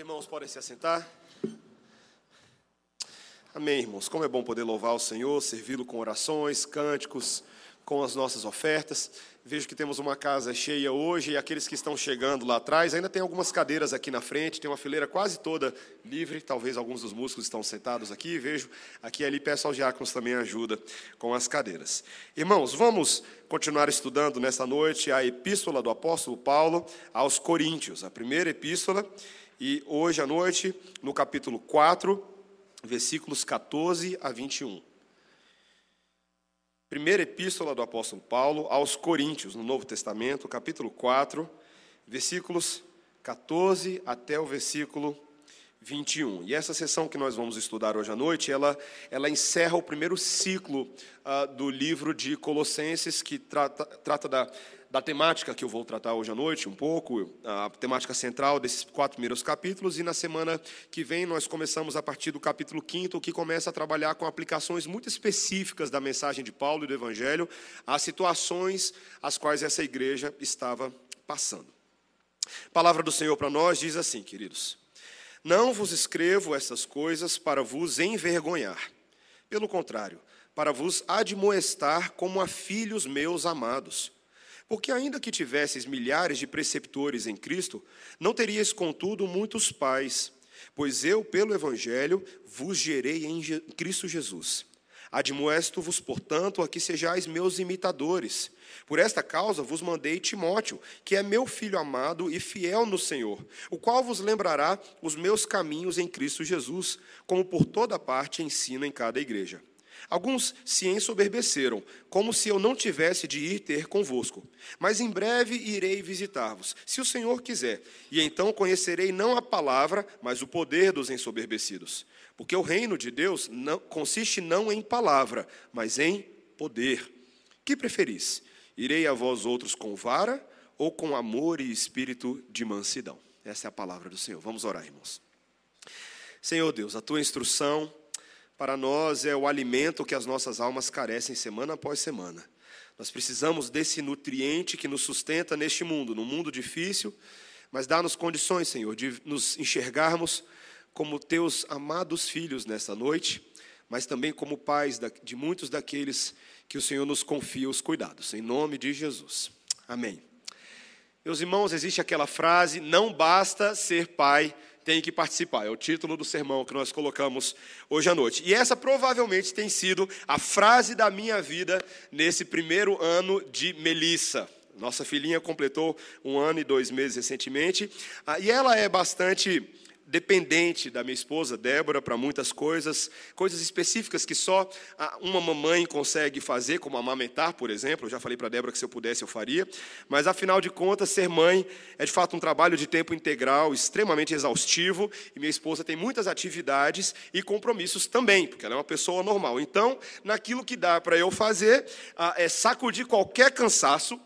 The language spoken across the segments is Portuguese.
irmãos podem se assentar. Amém, irmãos. Como é bom poder louvar o Senhor, servi-lo com orações, cânticos, com as nossas ofertas. Vejo que temos uma casa cheia hoje e aqueles que estão chegando lá atrás, ainda tem algumas cadeiras aqui na frente, tem uma fileira quase toda livre, talvez alguns dos músicos estão sentados aqui, vejo aqui ali, peço aos diáconos também ajuda com as cadeiras. Irmãos, vamos continuar estudando nesta noite a epístola do apóstolo Paulo aos Coríntios, a primeira epístola, e hoje à noite, no capítulo 4, versículos 14 a 21. Primeira epístola do apóstolo Paulo aos Coríntios, no Novo Testamento, capítulo 4, versículos 14 até o versículo 21. E essa sessão que nós vamos estudar hoje à noite, ela, ela encerra o primeiro ciclo uh, do livro de Colossenses, que trata, trata da, da temática que eu vou tratar hoje à noite, um pouco, a temática central desses quatro primeiros capítulos, e na semana que vem nós começamos a partir do capítulo 5, que começa a trabalhar com aplicações muito específicas da mensagem de Paulo e do Evangelho às situações às quais essa igreja estava passando. A palavra do Senhor para nós diz assim, queridos. Não vos escrevo essas coisas para vos envergonhar. Pelo contrário, para vos admoestar como a filhos meus amados. Porque, ainda que tivesseis milhares de preceptores em Cristo, não teríeis, contudo, muitos pais. Pois eu, pelo Evangelho, vos gerei em Cristo Jesus. Admoesto-vos, portanto, a que sejais meus imitadores. Por esta causa vos mandei Timóteo, que é meu filho amado e fiel no Senhor, o qual vos lembrará os meus caminhos em Cristo Jesus, como por toda parte ensino em cada igreja. Alguns se ensoberbeceram, como se eu não tivesse de ir ter convosco. Mas em breve irei visitar-vos, se o Senhor quiser, e então conhecerei não a palavra, mas o poder dos ensoberbecidos. Porque o reino de Deus não, consiste não em palavra, mas em poder. Que preferis? Irei a vós outros com vara ou com amor e espírito de mansidão? Essa é a palavra do Senhor. Vamos orar, irmãos. Senhor Deus, a tua instrução para nós é o alimento que as nossas almas carecem semana após semana. Nós precisamos desse nutriente que nos sustenta neste mundo, num mundo difícil, mas dá-nos condições, Senhor, de nos enxergarmos como teus amados filhos nesta noite, mas também como pais de muitos daqueles que o Senhor nos confia os cuidados. Em nome de Jesus. Amém. Meus irmãos, existe aquela frase: não basta ser pai, tem que participar. É o título do sermão que nós colocamos hoje à noite. E essa provavelmente tem sido a frase da minha vida nesse primeiro ano de Melissa. Nossa filhinha completou um ano e dois meses recentemente, ah, e ela é bastante dependente da minha esposa Débora para muitas coisas, coisas específicas que só uma mamãe consegue fazer, como amamentar, por exemplo. Eu já falei para Débora que se eu pudesse eu faria, mas afinal de contas, ser mãe é de fato um trabalho de tempo integral, extremamente exaustivo, e minha esposa tem muitas atividades e compromissos também, porque ela é uma pessoa normal. Então, naquilo que dá para eu fazer, é sacudir qualquer cansaço,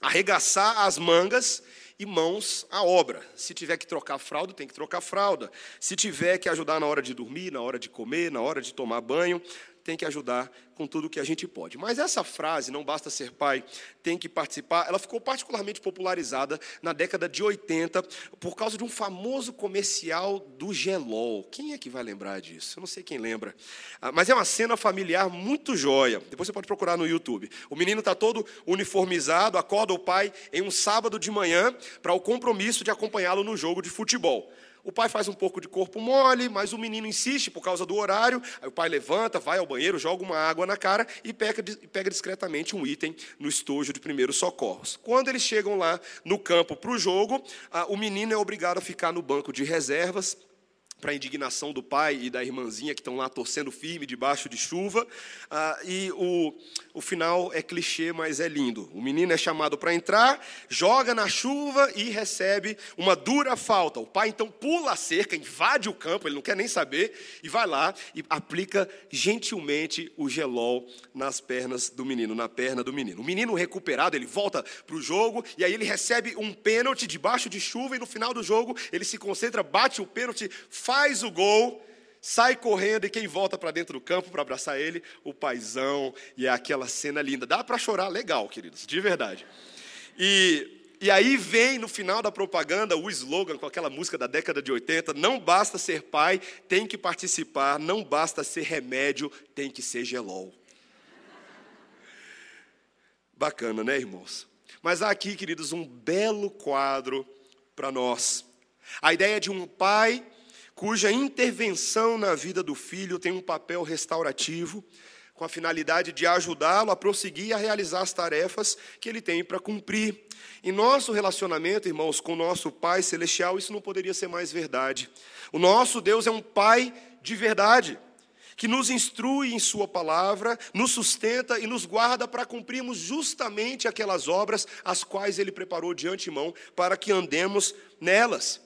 arregaçar as mangas e mãos à obra. Se tiver que trocar fralda, tem que trocar fralda. Se tiver que ajudar na hora de dormir, na hora de comer, na hora de tomar banho, tem que ajudar com tudo que a gente pode. Mas essa frase, não basta ser pai, tem que participar, ela ficou particularmente popularizada na década de 80 por causa de um famoso comercial do Gelol. Quem é que vai lembrar disso? Eu não sei quem lembra. Ah, mas é uma cena familiar muito joia. Depois você pode procurar no YouTube. O menino está todo uniformizado, acorda o pai em um sábado de manhã para o compromisso de acompanhá-lo no jogo de futebol. O pai faz um pouco de corpo mole, mas o menino insiste por causa do horário. Aí o pai levanta, vai ao banheiro, joga uma água na cara e pega, pega discretamente um item no estojo de primeiros socorros. Quando eles chegam lá no campo para o jogo, o menino é obrigado a ficar no banco de reservas para a indignação do pai e da irmãzinha que estão lá torcendo firme debaixo de chuva. Ah, e o, o final é clichê, mas é lindo. O menino é chamado para entrar, joga na chuva e recebe uma dura falta. O pai então pula a cerca, invade o campo, ele não quer nem saber, e vai lá e aplica gentilmente o gelol nas pernas do menino, na perna do menino. O menino recuperado, ele volta para o jogo, e aí ele recebe um pênalti debaixo de chuva, e no final do jogo ele se concentra, bate o pênalti, o gol, sai correndo e quem volta para dentro do campo para abraçar ele, o paizão, e é aquela cena linda. Dá para chorar legal, queridos, de verdade. E E aí vem no final da propaganda o slogan com aquela música da década de 80: não basta ser pai, tem que participar, não basta ser remédio, tem que ser gelol. Bacana, né, irmãos? Mas há aqui, queridos, um belo quadro para nós. A ideia de um pai cuja intervenção na vida do filho tem um papel restaurativo, com a finalidade de ajudá-lo a prosseguir a realizar as tarefas que ele tem para cumprir. Em nosso relacionamento, irmãos, com o nosso Pai Celestial, isso não poderia ser mais verdade. O nosso Deus é um Pai de verdade, que nos instrui em Sua palavra, nos sustenta e nos guarda para cumprirmos justamente aquelas obras as quais Ele preparou de antemão para que andemos nelas.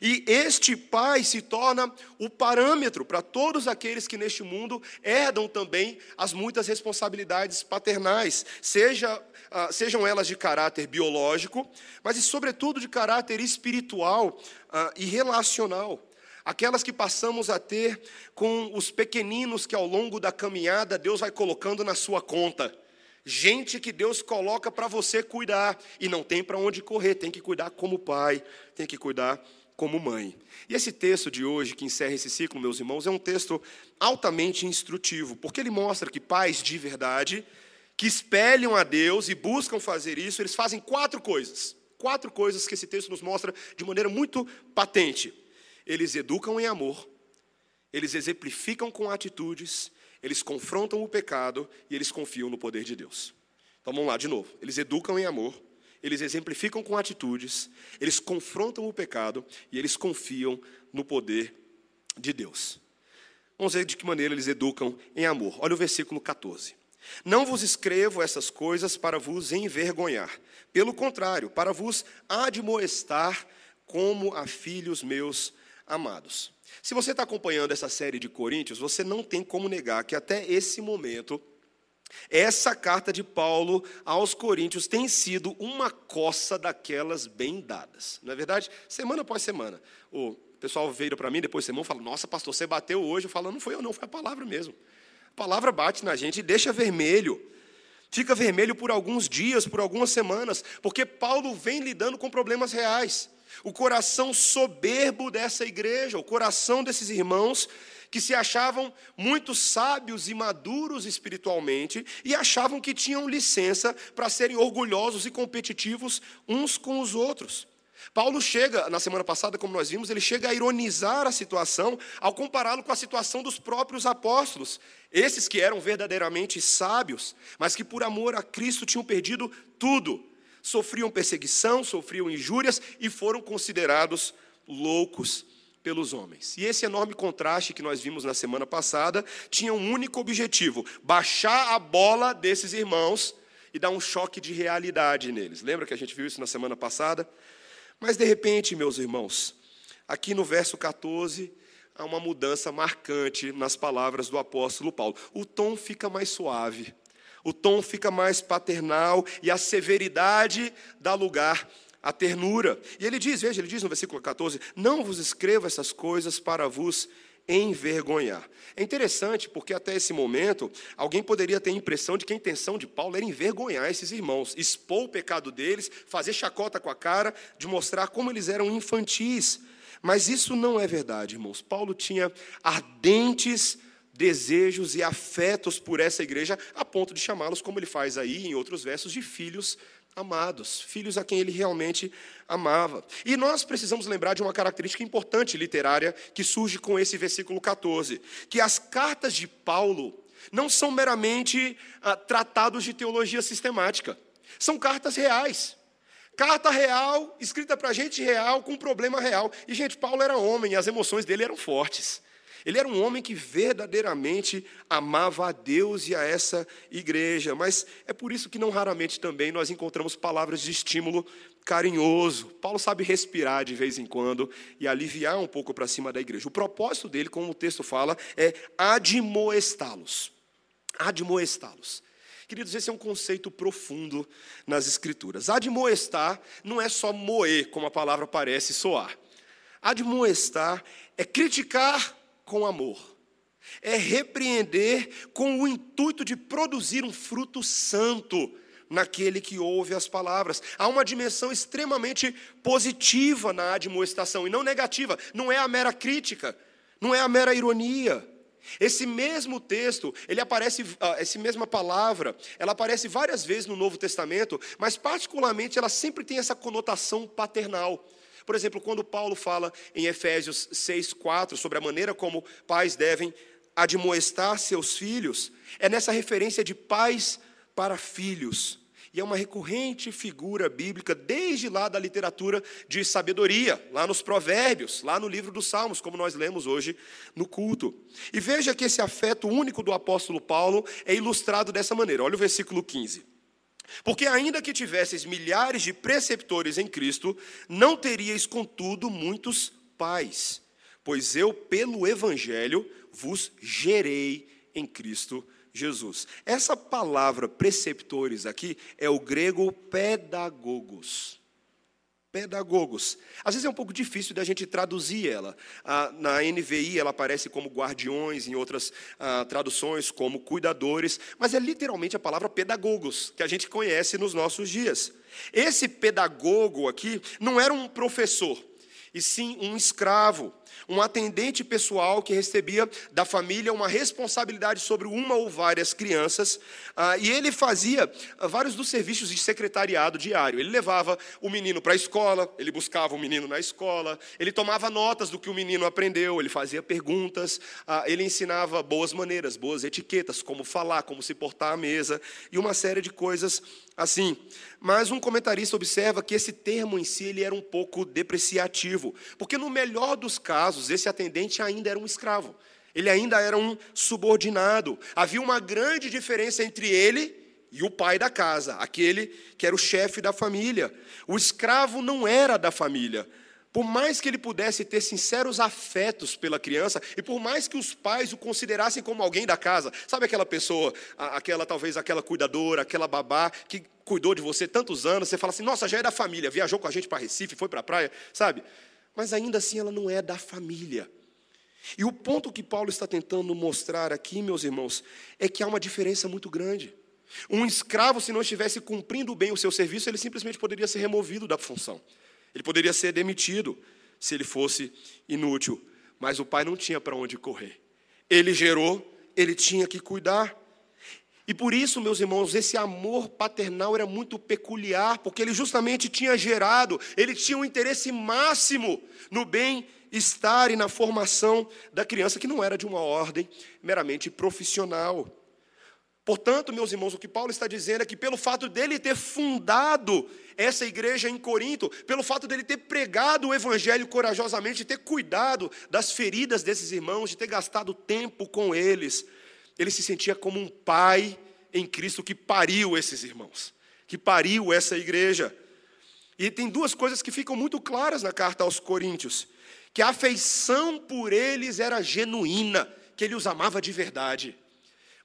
E este pai se torna o parâmetro para todos aqueles que neste mundo herdam também as muitas responsabilidades paternais, seja, uh, sejam elas de caráter biológico, mas e sobretudo de caráter espiritual uh, e relacional. Aquelas que passamos a ter com os pequeninos que ao longo da caminhada Deus vai colocando na sua conta. Gente que Deus coloca para você cuidar e não tem para onde correr, tem que cuidar como pai, tem que cuidar como mãe. E esse texto de hoje, que encerra esse ciclo, meus irmãos, é um texto altamente instrutivo, porque ele mostra que pais de verdade, que espelham a Deus e buscam fazer isso, eles fazem quatro coisas. Quatro coisas que esse texto nos mostra de maneira muito patente. Eles educam em amor, eles exemplificam com atitudes, eles confrontam o pecado e eles confiam no poder de Deus. Então vamos lá de novo. Eles educam em amor, eles exemplificam com atitudes, eles confrontam o pecado e eles confiam no poder de Deus. Vamos ver de que maneira eles educam em amor. Olha o versículo 14. Não vos escrevo essas coisas para vos envergonhar, pelo contrário, para vos admoestar como a filhos meus amados. Se você está acompanhando essa série de Coríntios, você não tem como negar que até esse momento essa carta de Paulo aos Coríntios tem sido uma coça daquelas bem dadas, não é verdade? Semana após semana. O pessoal veio para mim depois de semana e fala: Nossa, pastor, você bateu hoje. Eu falo: Não foi eu, não, foi a palavra mesmo. A palavra bate na gente e deixa vermelho. Fica vermelho por alguns dias, por algumas semanas, porque Paulo vem lidando com problemas reais. O coração soberbo dessa igreja, o coração desses irmãos que se achavam muito sábios e maduros espiritualmente e achavam que tinham licença para serem orgulhosos e competitivos uns com os outros. Paulo chega, na semana passada, como nós vimos, ele chega a ironizar a situação ao compará-lo com a situação dos próprios apóstolos, esses que eram verdadeiramente sábios, mas que por amor a Cristo tinham perdido tudo, sofriam perseguição, sofriam injúrias e foram considerados loucos pelos homens. E esse enorme contraste que nós vimos na semana passada tinha um único objetivo: baixar a bola desses irmãos e dar um choque de realidade neles. Lembra que a gente viu isso na semana passada? Mas de repente, meus irmãos, aqui no verso 14, há uma mudança marcante nas palavras do apóstolo Paulo. O tom fica mais suave, o tom fica mais paternal e a severidade dá lugar a ternura. E ele diz, veja, ele diz no versículo 14: Não vos escrevo essas coisas para vos envergonhar. É interessante porque até esse momento alguém poderia ter a impressão de que a intenção de Paulo era envergonhar esses irmãos, expor o pecado deles, fazer chacota com a cara, de mostrar como eles eram infantis. Mas isso não é verdade, irmãos. Paulo tinha ardentes desejos e afetos por essa igreja, a ponto de chamá-los, como ele faz aí em outros versos, de filhos amados, filhos a quem ele realmente amava. E nós precisamos lembrar de uma característica importante literária que surge com esse versículo 14, que as cartas de Paulo não são meramente ah, tratados de teologia sistemática, são cartas reais. Carta real, escrita para gente real, com problema real. E, gente, Paulo era homem e as emoções dele eram fortes. Ele era um homem que verdadeiramente amava a Deus e a essa igreja, mas é por isso que não raramente também nós encontramos palavras de estímulo carinhoso. Paulo sabe respirar de vez em quando e aliviar um pouco para cima da igreja. O propósito dele, como o texto fala, é admoestá-los. Admoestá-los. Queridos, esse é um conceito profundo nas Escrituras. Admoestar não é só moer, como a palavra parece soar. Admoestar é criticar com amor. É repreender com o intuito de produzir um fruto santo naquele que ouve as palavras. Há uma dimensão extremamente positiva na admoestação e não negativa. Não é a mera crítica, não é a mera ironia. Esse mesmo texto, ele aparece, ah, essa mesma palavra, ela aparece várias vezes no Novo Testamento, mas particularmente ela sempre tem essa conotação paternal. Por exemplo, quando Paulo fala em Efésios 6:4 sobre a maneira como pais devem admoestar seus filhos, é nessa referência de pais para filhos. E é uma recorrente figura bíblica desde lá da literatura de sabedoria, lá nos Provérbios, lá no livro dos Salmos, como nós lemos hoje no culto. E veja que esse afeto único do apóstolo Paulo é ilustrado dessa maneira. Olha o versículo 15. Porque, ainda que tivesseis milhares de preceptores em Cristo, não teríeis, contudo, muitos pais, pois eu, pelo Evangelho, vos gerei em Cristo Jesus. Essa palavra preceptores aqui é o grego pedagogos. Pedagogos. Às vezes é um pouco difícil da gente traduzir ela. Ah, na NVI ela aparece como guardiões, em outras ah, traduções como cuidadores, mas é literalmente a palavra pedagogos, que a gente conhece nos nossos dias. Esse pedagogo aqui não era um professor, e sim um escravo um atendente pessoal que recebia da família uma responsabilidade sobre uma ou várias crianças, ah, e ele fazia ah, vários dos serviços de secretariado diário. Ele levava o menino para a escola, ele buscava o menino na escola, ele tomava notas do que o menino aprendeu, ele fazia perguntas, ah, ele ensinava boas maneiras, boas etiquetas, como falar, como se portar à mesa, e uma série de coisas assim. Mas um comentarista observa que esse termo em si ele era um pouco depreciativo, porque no melhor dos casos esse atendente ainda era um escravo. Ele ainda era um subordinado. Havia uma grande diferença entre ele e o pai da casa, aquele que era o chefe da família. O escravo não era da família, por mais que ele pudesse ter sinceros afetos pela criança, e por mais que os pais o considerassem como alguém da casa, sabe aquela pessoa, aquela talvez aquela cuidadora, aquela babá que cuidou de você tantos anos, você fala assim: "Nossa, já é da família, viajou com a gente para Recife, foi para a praia", sabe? Mas ainda assim ela não é da família. E o ponto que Paulo está tentando mostrar aqui, meus irmãos, é que há uma diferença muito grande. Um escravo, se não estivesse cumprindo bem o seu serviço, ele simplesmente poderia ser removido da função. Ele poderia ser demitido se ele fosse inútil, mas o pai não tinha para onde correr. Ele gerou, ele tinha que cuidar. E por isso, meus irmãos, esse amor paternal era muito peculiar, porque ele justamente tinha gerado, ele tinha um interesse máximo no bem-estar e na formação da criança, que não era de uma ordem meramente profissional. Portanto, meus irmãos, o que Paulo está dizendo é que pelo fato dele ter fundado essa igreja em Corinto, pelo fato dele ter pregado o evangelho corajosamente, de ter cuidado das feridas desses irmãos, de ter gastado tempo com eles, ele se sentia como um pai em Cristo que pariu esses irmãos, que pariu essa igreja. E tem duas coisas que ficam muito claras na carta aos Coríntios: que a afeição por eles era genuína, que ele os amava de verdade.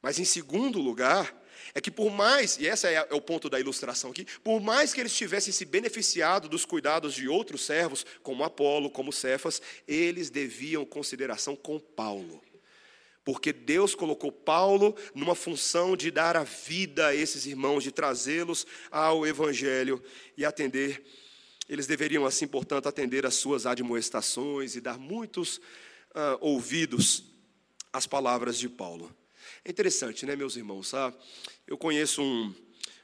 Mas em segundo lugar, é que por mais, e esse é, é o ponto da ilustração aqui, por mais que eles tivessem se beneficiado dos cuidados de outros servos, como Apolo, como Cefas, eles deviam consideração com Paulo. Porque Deus colocou Paulo numa função de dar a vida a esses irmãos, de trazê-los ao Evangelho e atender. Eles deveriam, assim, portanto, atender às suas admoestações e dar muitos uh, ouvidos às palavras de Paulo. É interessante, né, meus irmãos? Ah, eu conheço um,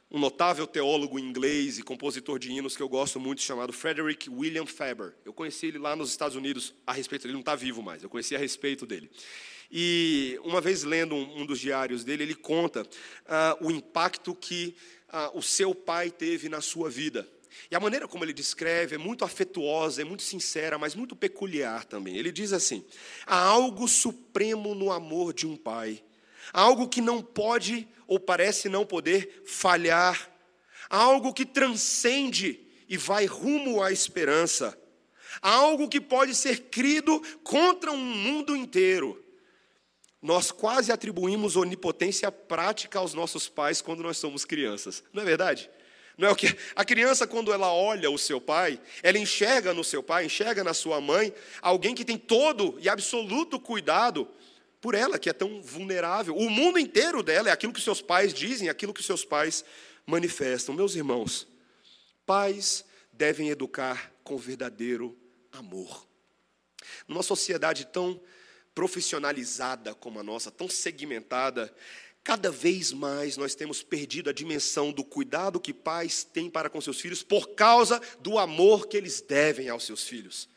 um notável teólogo inglês e compositor de hinos que eu gosto muito, chamado Frederick William Faber. Eu conheci ele lá nos Estados Unidos a respeito dele, não está vivo mais, eu conheci a respeito dele. E uma vez lendo um, dos diários dele, ele conta ah, o impacto que ah, o seu pai teve na sua vida. E a maneira como ele descreve é muito afetuosa, é muito sincera, mas muito peculiar também. Ele diz assim: há algo supremo no amor de um pai algo que não pode ou parece não poder falhar, algo que transcende e vai rumo à esperança, algo que pode ser crido contra um mundo inteiro. Nós quase atribuímos onipotência prática aos nossos pais quando nós somos crianças, não é verdade? Não é o que a criança quando ela olha o seu pai, ela enxerga no seu pai, enxerga na sua mãe alguém que tem todo e absoluto cuidado por ela, que é tão vulnerável. O mundo inteiro dela é aquilo que seus pais dizem, aquilo que seus pais manifestam. Meus irmãos, pais devem educar com verdadeiro amor. Numa sociedade tão profissionalizada como a nossa, tão segmentada, cada vez mais nós temos perdido a dimensão do cuidado que pais têm para com seus filhos por causa do amor que eles devem aos seus filhos.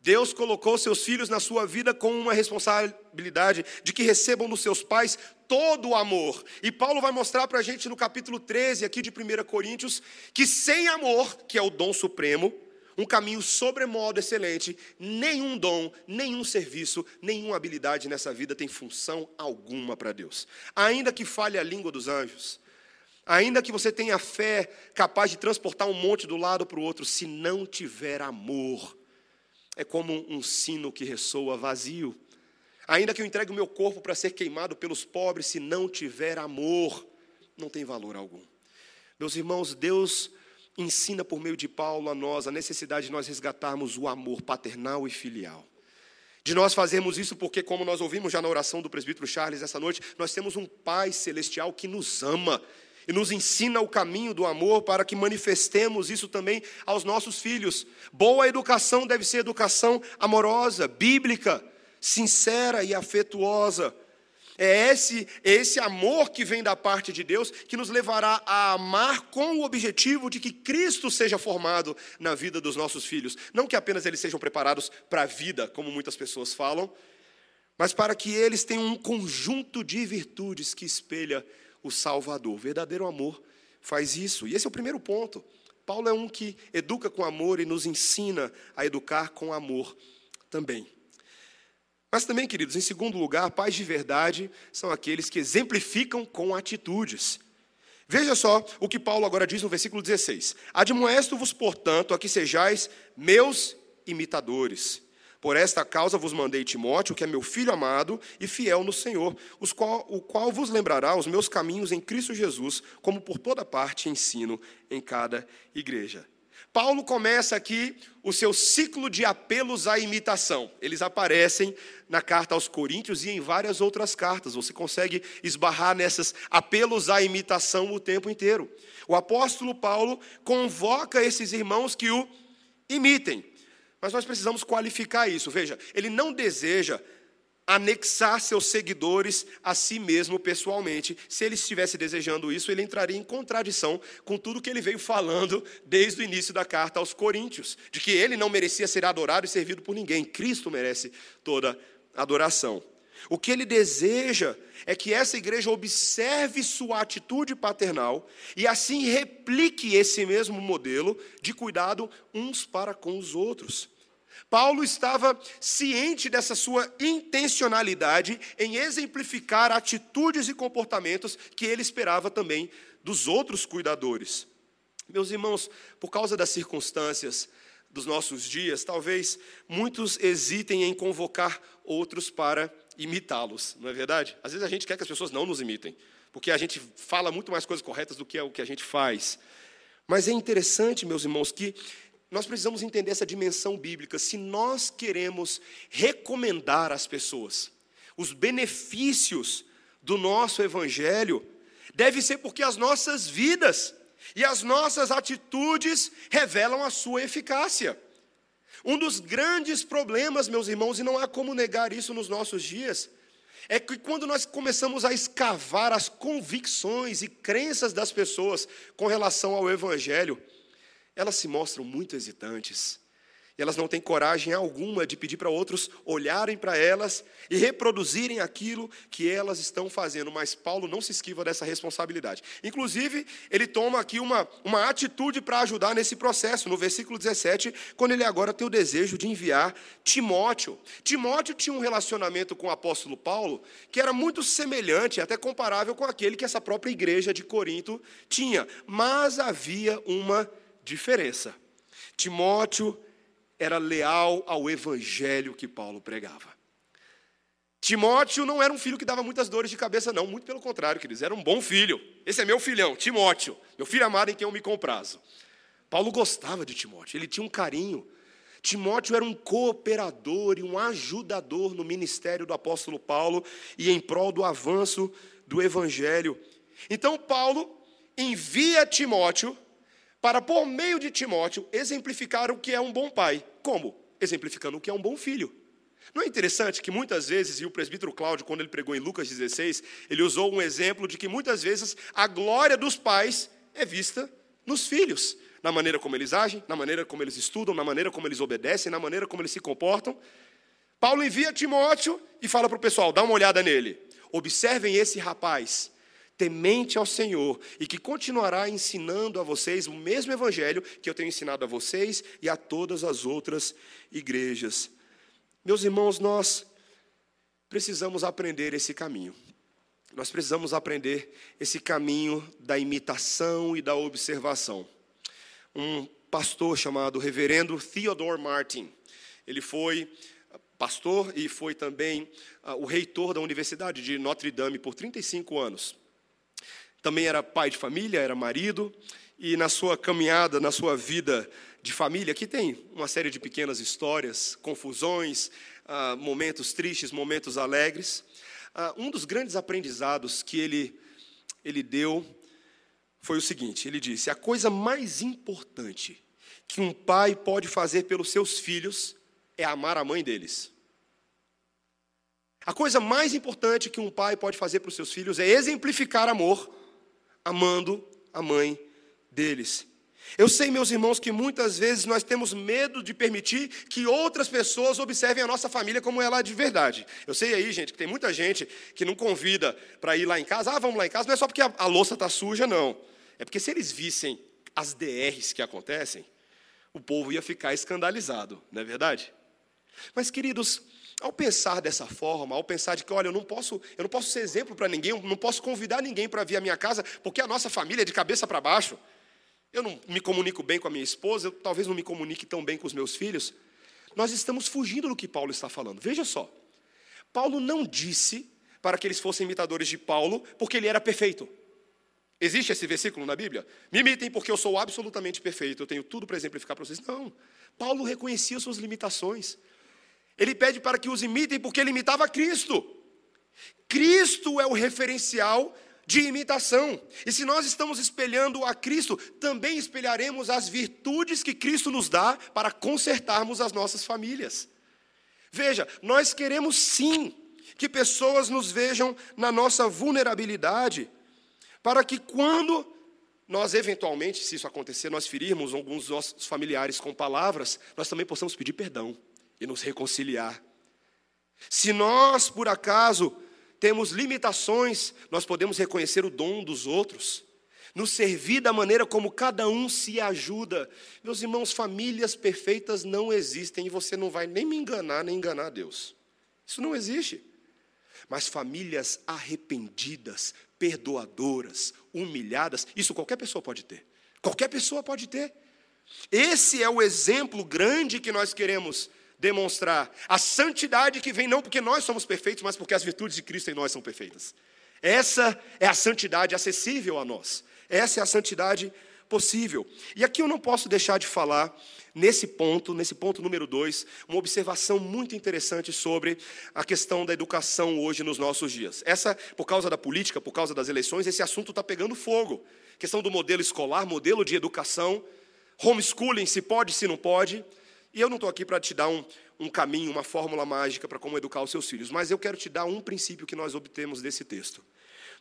Deus colocou seus filhos na sua vida com uma responsabilidade de que recebam dos seus pais todo o amor. E Paulo vai mostrar para a gente no capítulo 13 aqui de 1 Coríntios que sem amor, que é o dom supremo, um caminho sobremodo excelente, nenhum dom, nenhum serviço, nenhuma habilidade nessa vida tem função alguma para Deus. Ainda que fale a língua dos anjos, ainda que você tenha fé capaz de transportar um monte do lado para o outro, se não tiver amor, é como um sino que ressoa vazio. Ainda que eu entregue o meu corpo para ser queimado pelos pobres, se não tiver amor, não tem valor algum. Meus irmãos, Deus ensina por meio de Paulo a nós a necessidade de nós resgatarmos o amor paternal e filial. De nós fazermos isso porque, como nós ouvimos já na oração do presbítero Charles essa noite, nós temos um Pai celestial que nos ama e nos ensina o caminho do amor para que manifestemos isso também aos nossos filhos. Boa educação deve ser educação amorosa, bíblica, sincera e afetuosa. É esse, esse amor que vem da parte de Deus que nos levará a amar com o objetivo de que Cristo seja formado na vida dos nossos filhos. Não que apenas eles sejam preparados para a vida, como muitas pessoas falam, mas para que eles tenham um conjunto de virtudes que espelha o Salvador. O verdadeiro amor faz isso. E esse é o primeiro ponto. Paulo é um que educa com amor e nos ensina a educar com amor também. Mas também, queridos, em segundo lugar, pais de verdade são aqueles que exemplificam com atitudes. Veja só o que Paulo agora diz no versículo 16: Admoesto-vos, portanto, a que sejais meus imitadores. Por esta causa vos mandei Timóteo, que é meu filho amado e fiel no Senhor, qual, o qual vos lembrará os meus caminhos em Cristo Jesus, como por toda parte ensino em cada igreja. Paulo começa aqui o seu ciclo de apelos à imitação. Eles aparecem na carta aos Coríntios e em várias outras cartas. Você consegue esbarrar nessas apelos à imitação o tempo inteiro. O apóstolo Paulo convoca esses irmãos que o imitem. Mas nós precisamos qualificar isso. Veja, ele não deseja anexar seus seguidores a si mesmo pessoalmente. Se ele estivesse desejando isso, ele entraria em contradição com tudo que ele veio falando desde o início da carta aos Coríntios, de que ele não merecia ser adorado e servido por ninguém. Cristo merece toda adoração. O que ele deseja é que essa igreja observe sua atitude paternal e assim replique esse mesmo modelo de cuidado uns para com os outros. Paulo estava ciente dessa sua intencionalidade em exemplificar atitudes e comportamentos que ele esperava também dos outros cuidadores. Meus irmãos, por causa das circunstâncias dos nossos dias, talvez muitos hesitem em convocar outros para imitá-los, não é verdade? Às vezes a gente quer que as pessoas não nos imitem, porque a gente fala muito mais coisas corretas do que é o que a gente faz. Mas é interessante, meus irmãos, que nós precisamos entender essa dimensão bíblica. Se nós queremos recomendar às pessoas os benefícios do nosso evangelho, deve ser porque as nossas vidas e as nossas atitudes revelam a sua eficácia. Um dos grandes problemas, meus irmãos, e não há como negar isso nos nossos dias, é que quando nós começamos a escavar as convicções e crenças das pessoas com relação ao Evangelho, elas se mostram muito hesitantes. E elas não têm coragem alguma de pedir para outros olharem para elas e reproduzirem aquilo que elas estão fazendo. Mas Paulo não se esquiva dessa responsabilidade. Inclusive, ele toma aqui uma, uma atitude para ajudar nesse processo. No versículo 17, quando ele agora tem o desejo de enviar Timóteo. Timóteo tinha um relacionamento com o apóstolo Paulo que era muito semelhante, até comparável com aquele que essa própria igreja de Corinto tinha. Mas havia uma diferença. Timóteo era leal ao evangelho que Paulo pregava. Timóteo não era um filho que dava muitas dores de cabeça, não, muito pelo contrário, queridos, era um bom filho. Esse é meu filhão, Timóteo, meu filho amado em quem eu me comprazo. Paulo gostava de Timóteo, ele tinha um carinho. Timóteo era um cooperador e um ajudador no ministério do apóstolo Paulo e em prol do avanço do evangelho. Então, Paulo envia Timóteo para, por meio de Timóteo, exemplificar o que é um bom pai. Como? Exemplificando o que é um bom filho. Não é interessante que muitas vezes, e o presbítero Cláudio, quando ele pregou em Lucas 16, ele usou um exemplo de que muitas vezes a glória dos pais é vista nos filhos, na maneira como eles agem, na maneira como eles estudam, na maneira como eles obedecem, na maneira como eles se comportam. Paulo envia Timóteo e fala para o pessoal: dá uma olhada nele. Observem esse rapaz, temente ao Senhor, e que continuará ensinando a vocês o mesmo evangelho que eu tenho ensinado a vocês e a todas as outras igrejas. Meus irmãos, nós precisamos aprender esse caminho. Nós precisamos aprender esse caminho da imitação e da observação. Um pastor chamado Reverendo Theodore Martin, ele foi pastor e foi também uh, o reitor da Universidade de Notre Dame por 35 anos. Também era pai de família, era marido, e na sua caminhada, na sua vida de família, que tem uma série de pequenas histórias, confusões, uh, momentos tristes, momentos alegres. Uh, um dos grandes aprendizados que ele, ele deu foi o seguinte: ele disse, a coisa mais importante que um pai pode fazer pelos seus filhos é amar a mãe deles. A coisa mais importante que um pai pode fazer para os seus filhos é exemplificar amor, amando a mãe deles. Eu sei, meus irmãos, que muitas vezes nós temos medo de permitir que outras pessoas observem a nossa família como ela é de verdade. Eu sei aí, gente, que tem muita gente que não convida para ir lá em casa. Ah, vamos lá em casa. Não é só porque a, a louça está suja, não. É porque se eles vissem as DRs que acontecem, o povo ia ficar escandalizado, não é verdade? Mas, queridos, ao pensar dessa forma, ao pensar de que, olha, eu não posso, eu não posso ser exemplo para ninguém, eu não posso convidar ninguém para vir à minha casa, porque a nossa família é de cabeça para baixo. Eu não me comunico bem com a minha esposa, eu talvez não me comunique tão bem com os meus filhos. Nós estamos fugindo do que Paulo está falando. Veja só. Paulo não disse para que eles fossem imitadores de Paulo, porque ele era perfeito. Existe esse versículo na Bíblia? Me imitem porque eu sou absolutamente perfeito, eu tenho tudo para exemplificar para vocês. Não. Paulo reconhecia suas limitações. Ele pede para que os imitem porque ele imitava Cristo. Cristo é o referencial de imitação. E se nós estamos espelhando a Cristo, também espelharemos as virtudes que Cristo nos dá para consertarmos as nossas famílias. Veja, nós queremos sim que pessoas nos vejam na nossa vulnerabilidade, para que quando nós eventualmente, se isso acontecer, nós ferirmos alguns dos nossos familiares com palavras, nós também possamos pedir perdão e nos reconciliar. Se nós, por acaso, temos limitações, nós podemos reconhecer o dom dos outros, nos servir da maneira como cada um se ajuda. Meus irmãos, famílias perfeitas não existem e você não vai nem me enganar, nem enganar Deus. Isso não existe. Mas famílias arrependidas, perdoadoras, humilhadas, isso qualquer pessoa pode ter. Qualquer pessoa pode ter. Esse é o exemplo grande que nós queremos demonstrar a santidade que vem não porque nós somos perfeitos, mas porque as virtudes de Cristo em nós são perfeitas. Essa é a santidade acessível a nós. Essa é a santidade possível. E aqui eu não posso deixar de falar, nesse ponto, nesse ponto número dois, uma observação muito interessante sobre a questão da educação hoje nos nossos dias. Essa, por causa da política, por causa das eleições, esse assunto está pegando fogo. Questão do modelo escolar, modelo de educação, homeschooling, se pode, se não pode. E eu não estou aqui para te dar um, um caminho, uma fórmula mágica para como educar os seus filhos, mas eu quero te dar um princípio que nós obtemos desse texto.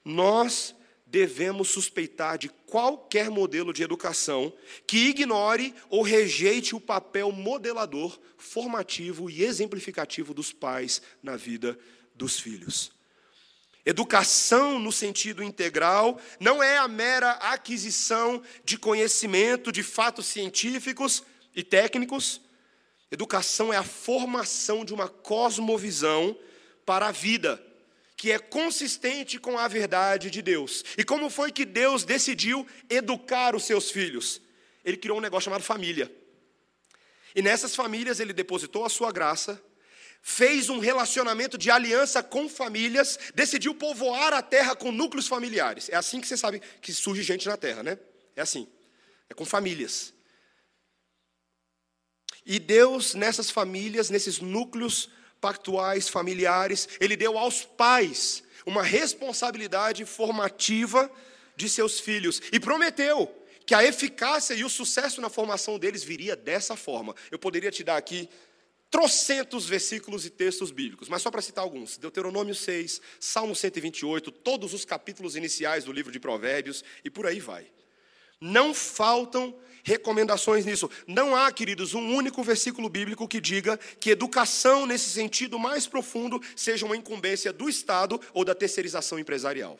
Nós devemos suspeitar de qualquer modelo de educação que ignore ou rejeite o papel modelador, formativo e exemplificativo dos pais na vida dos filhos. Educação no sentido integral não é a mera aquisição de conhecimento, de fatos científicos e técnicos, Educação é a formação de uma cosmovisão para a vida, que é consistente com a verdade de Deus. E como foi que Deus decidiu educar os seus filhos? Ele criou um negócio chamado família. E nessas famílias ele depositou a sua graça, fez um relacionamento de aliança com famílias, decidiu povoar a terra com núcleos familiares. É assim que você sabe que surge gente na terra, né? É assim. É com famílias. E Deus, nessas famílias, nesses núcleos pactuais, familiares, Ele deu aos pais uma responsabilidade formativa de seus filhos e prometeu que a eficácia e o sucesso na formação deles viria dessa forma. Eu poderia te dar aqui trocentos versículos e textos bíblicos, mas só para citar alguns: Deuteronômio 6, Salmo 128, todos os capítulos iniciais do livro de Provérbios e por aí vai. Não faltam recomendações nisso. Não há, queridos, um único versículo bíblico que diga que educação, nesse sentido mais profundo, seja uma incumbência do Estado ou da terceirização empresarial.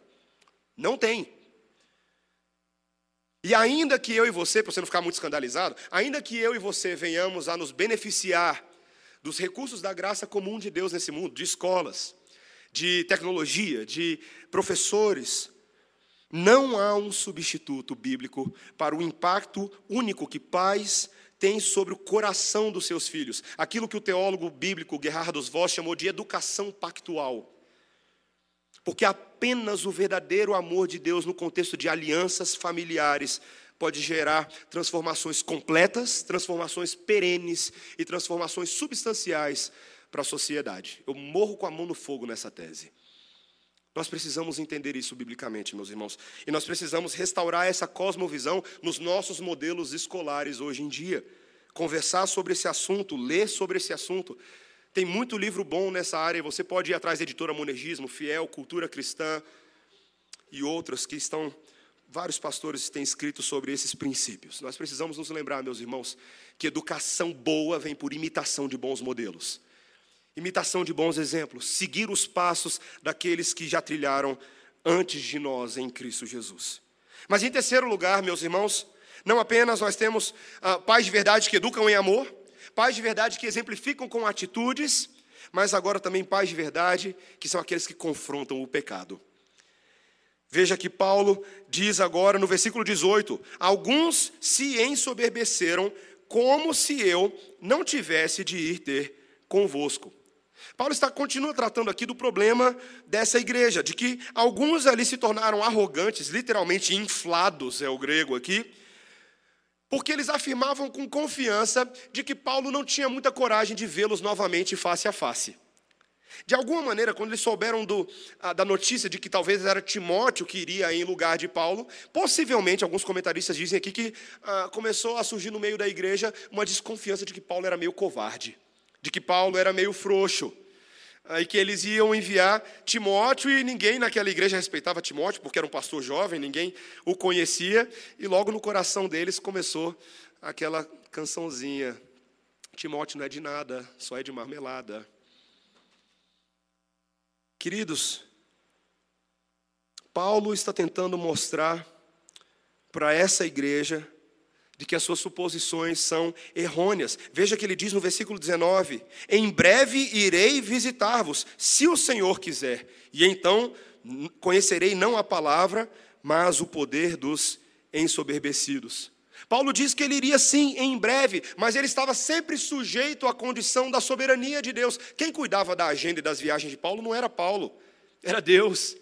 Não tem. E ainda que eu e você, para você não ficar muito escandalizado, ainda que eu e você venhamos a nos beneficiar dos recursos da graça comum de Deus nesse mundo, de escolas, de tecnologia, de professores, não há um substituto bíblico para o impacto único que pais têm sobre o coração dos seus filhos. Aquilo que o teólogo bíblico Gerhard Voss chamou de educação pactual. Porque apenas o verdadeiro amor de Deus no contexto de alianças familiares pode gerar transformações completas, transformações perenes e transformações substanciais para a sociedade. Eu morro com a mão no fogo nessa tese. Nós precisamos entender isso biblicamente, meus irmãos. E nós precisamos restaurar essa cosmovisão nos nossos modelos escolares hoje em dia. Conversar sobre esse assunto, ler sobre esse assunto. Tem muito livro bom nessa área. Você pode ir atrás da editora Monergismo, Fiel, Cultura Cristã e outras que estão. Vários pastores têm escrito sobre esses princípios. Nós precisamos nos lembrar, meus irmãos, que educação boa vem por imitação de bons modelos imitação de bons exemplos, seguir os passos daqueles que já trilharam antes de nós em Cristo Jesus. Mas em terceiro lugar, meus irmãos, não apenas nós temos ah, pais de verdade que educam em amor, pais de verdade que exemplificam com atitudes, mas agora também pais de verdade que são aqueles que confrontam o pecado. Veja que Paulo diz agora no versículo 18: Alguns se ensoberbeceram, como se eu não tivesse de ir ter convosco. Paulo está continua tratando aqui do problema dessa igreja, de que alguns ali se tornaram arrogantes, literalmente inflados é o grego aqui, porque eles afirmavam com confiança de que Paulo não tinha muita coragem de vê-los novamente face a face. De alguma maneira, quando eles souberam do, da notícia de que talvez era Timóteo que iria em lugar de Paulo, possivelmente, alguns comentaristas dizem aqui que ah, começou a surgir no meio da igreja uma desconfiança de que Paulo era meio covarde, de que Paulo era meio frouxo e que eles iam enviar Timóteo, e ninguém naquela igreja respeitava Timóteo, porque era um pastor jovem, ninguém o conhecia, e logo no coração deles começou aquela cançãozinha: Timóteo não é de nada, só é de marmelada. Queridos, Paulo está tentando mostrar para essa igreja de que as suas suposições são errôneas. Veja que ele diz no versículo 19: Em breve irei visitar-vos, se o Senhor quiser, e então conhecerei não a palavra, mas o poder dos ensoberbecidos. Paulo diz que ele iria sim em breve, mas ele estava sempre sujeito à condição da soberania de Deus. Quem cuidava da agenda e das viagens de Paulo não era Paulo, era Deus.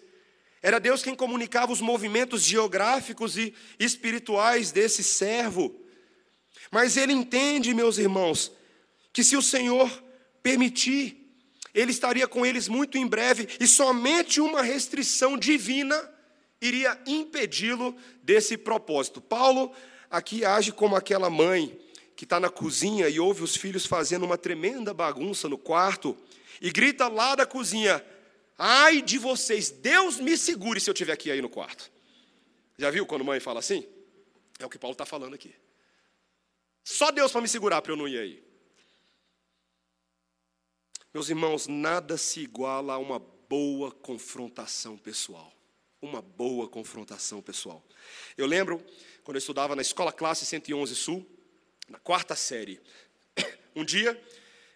Era Deus quem comunicava os movimentos geográficos e espirituais desse servo. Mas ele entende, meus irmãos, que se o Senhor permitir, ele estaria com eles muito em breve e somente uma restrição divina iria impedi-lo desse propósito. Paulo aqui age como aquela mãe que está na cozinha e ouve os filhos fazendo uma tremenda bagunça no quarto e grita lá da cozinha: Ai de vocês, Deus me segure se eu estiver aqui aí no quarto. Já viu quando mãe fala assim? É o que Paulo está falando aqui. Só Deus para me segurar para eu não ir aí. Meus irmãos, nada se iguala a uma boa confrontação pessoal. Uma boa confrontação pessoal. Eu lembro quando eu estudava na Escola Classe 111 Sul, na quarta série. Um dia,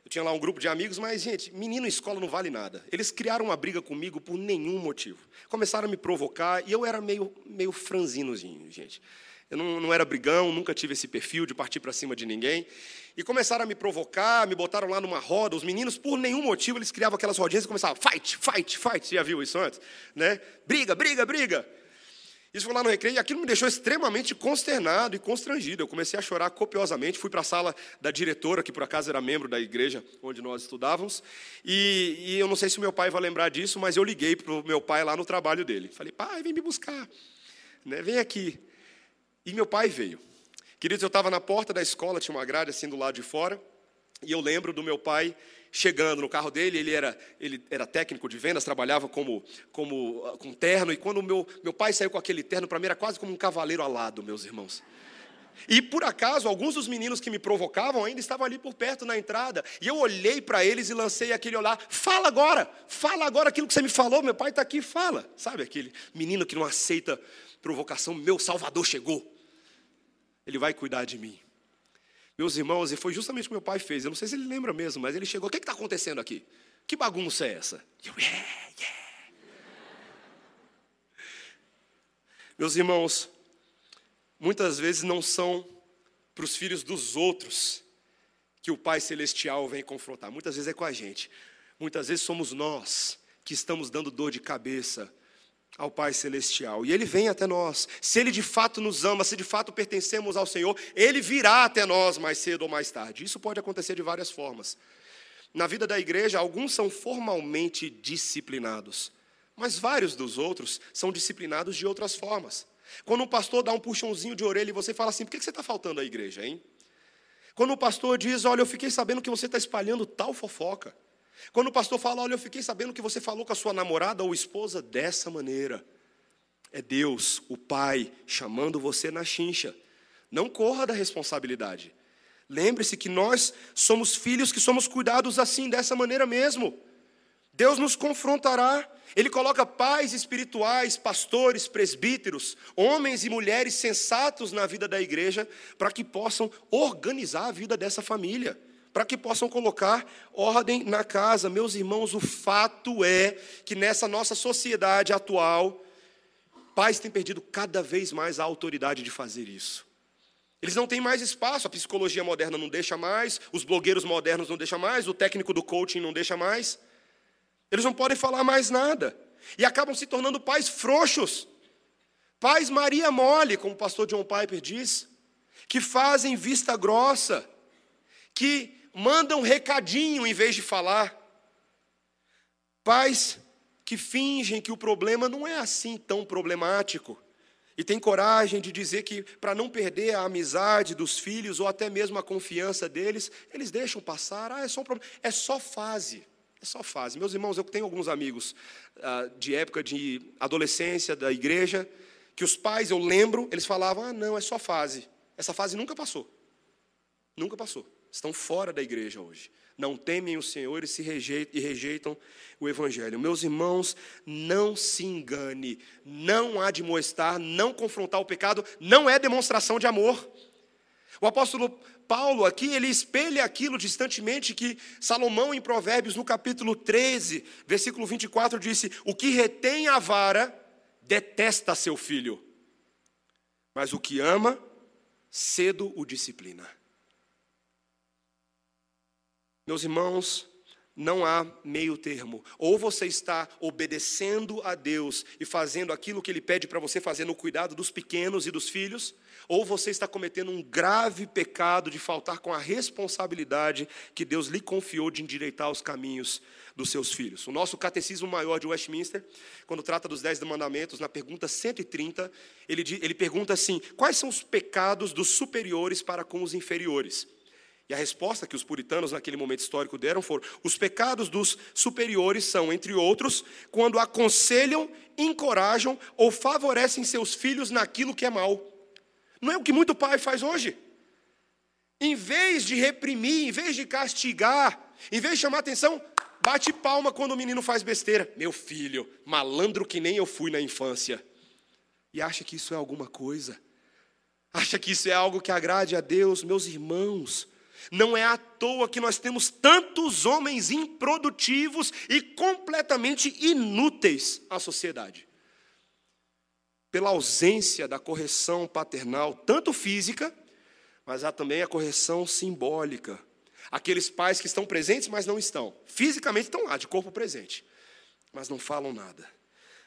eu tinha lá um grupo de amigos, mas, gente, menino em escola não vale nada. Eles criaram uma briga comigo por nenhum motivo. Começaram a me provocar e eu era meio, meio franzinozinho, gente. Eu não, não era brigão, nunca tive esse perfil de partir para cima de ninguém. E começaram a me provocar, me botaram lá numa roda. Os meninos, por nenhum motivo, eles criavam aquelas rodinhas e começavam, fight, fight, fight. Você já viu isso antes? Né? Briga, briga, briga. Isso foi lá no recreio e aquilo me deixou extremamente consternado e constrangido. Eu comecei a chorar copiosamente. Fui para a sala da diretora, que por acaso era membro da igreja onde nós estudávamos. E, e eu não sei se meu pai vai lembrar disso, mas eu liguei para o meu pai lá no trabalho dele. Falei, pai, vem me buscar. né? vem aqui. E meu pai veio. Queridos, eu estava na porta da escola, tinha uma grade assim do lado de fora, e eu lembro do meu pai chegando no carro dele, ele era, ele era técnico de vendas, trabalhava como, como ah, com terno, e quando meu, meu pai saiu com aquele terno, para mim era quase como um cavaleiro alado, meus irmãos. E por acaso, alguns dos meninos que me provocavam ainda estavam ali por perto na entrada. E eu olhei para eles e lancei aquele olhar: fala agora, fala agora aquilo que você me falou. Meu pai está aqui, fala. Sabe aquele menino que não aceita provocação? Meu Salvador chegou. Ele vai cuidar de mim. Meus irmãos, e foi justamente o que meu pai fez. Eu não sei se ele lembra mesmo, mas ele chegou: o que está acontecendo aqui? Que bagunça é essa? Eu, yeah, yeah. Meus irmãos, muitas vezes não são para os filhos dos outros que o Pai Celestial vem confrontar, muitas vezes é com a gente. Muitas vezes somos nós que estamos dando dor de cabeça ao Pai Celestial. E Ele vem até nós. Se Ele de fato nos ama, se de fato pertencemos ao Senhor, Ele virá até nós mais cedo ou mais tarde. Isso pode acontecer de várias formas. Na vida da igreja, alguns são formalmente disciplinados, mas vários dos outros são disciplinados de outras formas. Quando um pastor dá um puxãozinho de orelha e você fala assim: por que você está faltando à igreja, hein? Quando o pastor diz: olha, eu fiquei sabendo que você está espalhando tal fofoca. Quando o pastor fala: olha, eu fiquei sabendo que você falou com a sua namorada ou esposa dessa maneira. É Deus, o Pai, chamando você na chincha. Não corra da responsabilidade. Lembre-se que nós somos filhos que somos cuidados assim, dessa maneira mesmo. Deus nos confrontará. Ele coloca pais espirituais, pastores, presbíteros, homens e mulheres sensatos na vida da igreja, para que possam organizar a vida dessa família, para que possam colocar ordem na casa. Meus irmãos, o fato é que nessa nossa sociedade atual, pais têm perdido cada vez mais a autoridade de fazer isso. Eles não têm mais espaço, a psicologia moderna não deixa mais, os blogueiros modernos não deixam mais, o técnico do coaching não deixa mais. Eles não podem falar mais nada. E acabam se tornando pais frouxos. Pais Maria Mole, como o pastor John Piper diz, que fazem vista grossa, que mandam recadinho em vez de falar. Pais que fingem que o problema não é assim tão problemático. E tem coragem de dizer que, para não perder a amizade dos filhos ou até mesmo a confiança deles, eles deixam passar. Ah, é só um problema. É só fase. É só fase. Meus irmãos, eu tenho alguns amigos ah, de época de adolescência, da igreja, que os pais, eu lembro, eles falavam: ah, não, é só fase. Essa fase nunca passou. Nunca passou. Estão fora da igreja hoje. Não temem o Senhor e, se rejeitam, e rejeitam o Evangelho. Meus irmãos, não se engane. Não admoestar, não confrontar o pecado, não é demonstração de amor. O apóstolo Paulo aqui, ele espelha aquilo distantemente que Salomão em Provérbios, no capítulo 13, versículo 24, disse: O que retém a vara detesta seu filho, mas o que ama, cedo o disciplina. Meus irmãos, não há meio termo. Ou você está obedecendo a Deus e fazendo aquilo que Ele pede para você fazer no cuidado dos pequenos e dos filhos, ou você está cometendo um grave pecado de faltar com a responsabilidade que Deus lhe confiou de endireitar os caminhos dos seus filhos. O nosso catecismo maior de Westminster, quando trata dos Dez Mandamentos, na pergunta 130, ele, ele pergunta assim: quais são os pecados dos superiores para com os inferiores? E a resposta que os puritanos naquele momento histórico deram foram: os pecados dos superiores são, entre outros, quando aconselham, encorajam ou favorecem seus filhos naquilo que é mal. Não é o que muito pai faz hoje. Em vez de reprimir, em vez de castigar, em vez de chamar atenção, bate palma quando o menino faz besteira. Meu filho, malandro que nem eu fui na infância. E acha que isso é alguma coisa. Acha que isso é algo que agrade a Deus, meus irmãos. Não é à toa que nós temos tantos homens improdutivos e completamente inúteis à sociedade. Pela ausência da correção paternal, tanto física, mas há também a correção simbólica. Aqueles pais que estão presentes, mas não estão. Fisicamente estão lá, de corpo presente, mas não falam nada.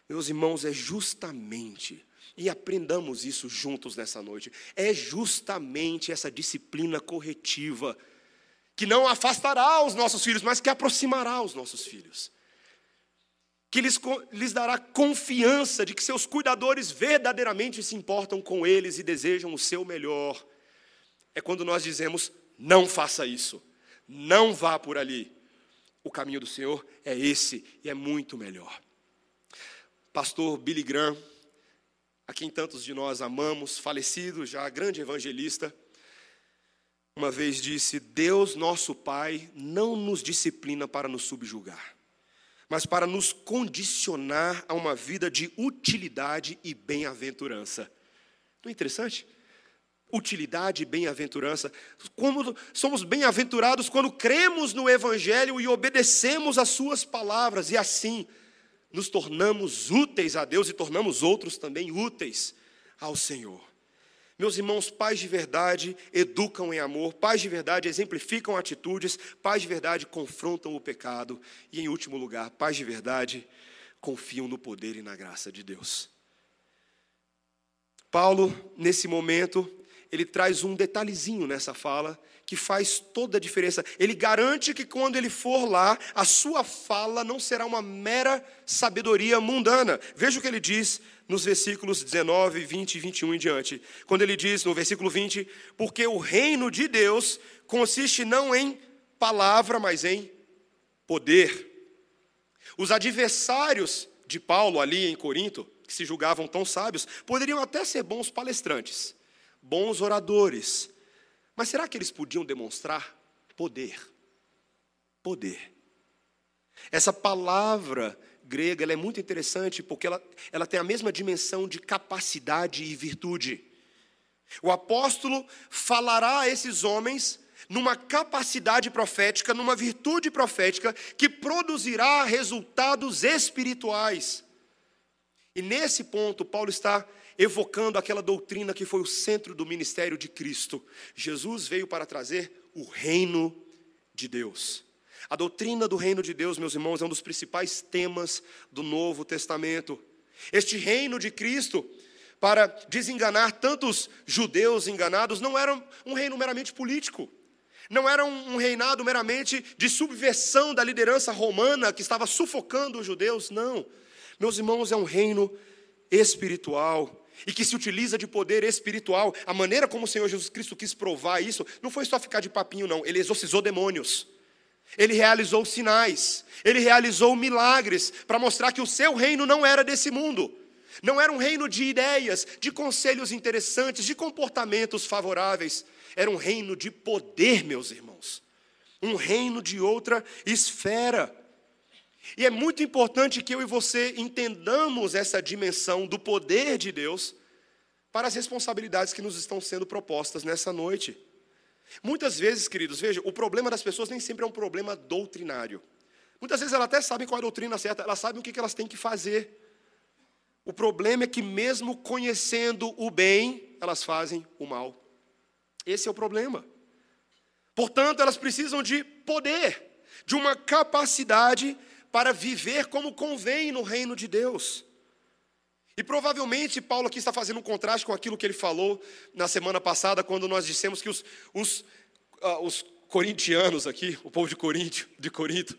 Meus irmãos, é justamente e aprendamos isso juntos nessa noite. É justamente essa disciplina corretiva que não afastará os nossos filhos, mas que aproximará os nossos filhos. que lhes, lhes dará confiança de que seus cuidadores verdadeiramente se importam com eles e desejam o seu melhor. É quando nós dizemos: não faça isso, não vá por ali. O caminho do Senhor é esse e é muito melhor. Pastor Billy Graham, a quem tantos de nós amamos, falecido já, grande evangelista, uma vez disse: Deus, nosso Pai, não nos disciplina para nos subjugar mas para nos condicionar a uma vida de utilidade e bem-aventurança. Não é interessante? Utilidade e bem-aventurança. Como somos bem-aventurados quando cremos no Evangelho e obedecemos às Suas palavras, e assim nos tornamos úteis a Deus e tornamos outros também úteis ao Senhor. Meus irmãos, pais de verdade educam em amor, pais de verdade exemplificam atitudes, pais de verdade confrontam o pecado e, em último lugar, pais de verdade confiam no poder e na graça de Deus. Paulo, nesse momento, ele traz um detalhezinho nessa fala que faz toda a diferença. Ele garante que quando ele for lá, a sua fala não será uma mera sabedoria mundana. Veja o que ele diz nos versículos 19, 20 e 21 em diante. Quando ele diz no versículo 20: Porque o reino de Deus consiste não em palavra, mas em poder. Os adversários de Paulo ali em Corinto, que se julgavam tão sábios, poderiam até ser bons palestrantes, bons oradores, mas será que eles podiam demonstrar poder? Poder. Essa palavra grega ela é muito interessante porque ela, ela tem a mesma dimensão de capacidade e virtude. O apóstolo falará a esses homens numa capacidade profética, numa virtude profética que produzirá resultados espirituais. E nesse ponto, Paulo está evocando aquela doutrina que foi o centro do ministério de Cristo. Jesus veio para trazer o reino de Deus. A doutrina do reino de Deus, meus irmãos, é um dos principais temas do Novo Testamento. Este reino de Cristo, para desenganar tantos judeus enganados, não era um reino meramente político. Não era um reinado meramente de subversão da liderança romana que estava sufocando os judeus, não. Meus irmãos, é um reino espiritual e que se utiliza de poder espiritual. A maneira como o Senhor Jesus Cristo quis provar isso não foi só ficar de papinho, não. Ele exorcizou demônios. Ele realizou sinais, ele realizou milagres para mostrar que o seu reino não era desse mundo. Não era um reino de ideias, de conselhos interessantes, de comportamentos favoráveis. Era um reino de poder, meus irmãos. Um reino de outra esfera. E é muito importante que eu e você entendamos essa dimensão do poder de Deus para as responsabilidades que nos estão sendo propostas nessa noite. Muitas vezes, queridos, veja, o problema das pessoas nem sempre é um problema doutrinário. Muitas vezes elas até sabem qual é a doutrina certa, elas sabem o que elas têm que fazer. O problema é que, mesmo conhecendo o bem, elas fazem o mal. Esse é o problema. Portanto, elas precisam de poder, de uma capacidade para viver como convém no reino de Deus. E provavelmente Paulo aqui está fazendo um contraste com aquilo que ele falou na semana passada, quando nós dissemos que os, os, uh, os corintianos aqui, o povo de Corinto, de Corinto,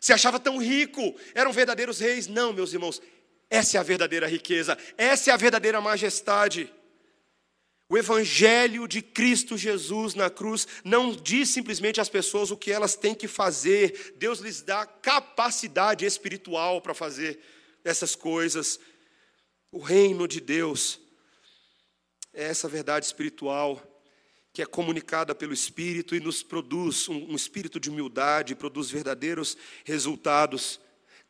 se achava tão rico, eram verdadeiros reis. Não, meus irmãos, essa é a verdadeira riqueza, essa é a verdadeira majestade. O Evangelho de Cristo Jesus na cruz não diz simplesmente às pessoas o que elas têm que fazer, Deus lhes dá capacidade espiritual para fazer essas coisas. O reino de Deus é essa verdade espiritual que é comunicada pelo Espírito e nos produz um, um espírito de humildade, produz verdadeiros resultados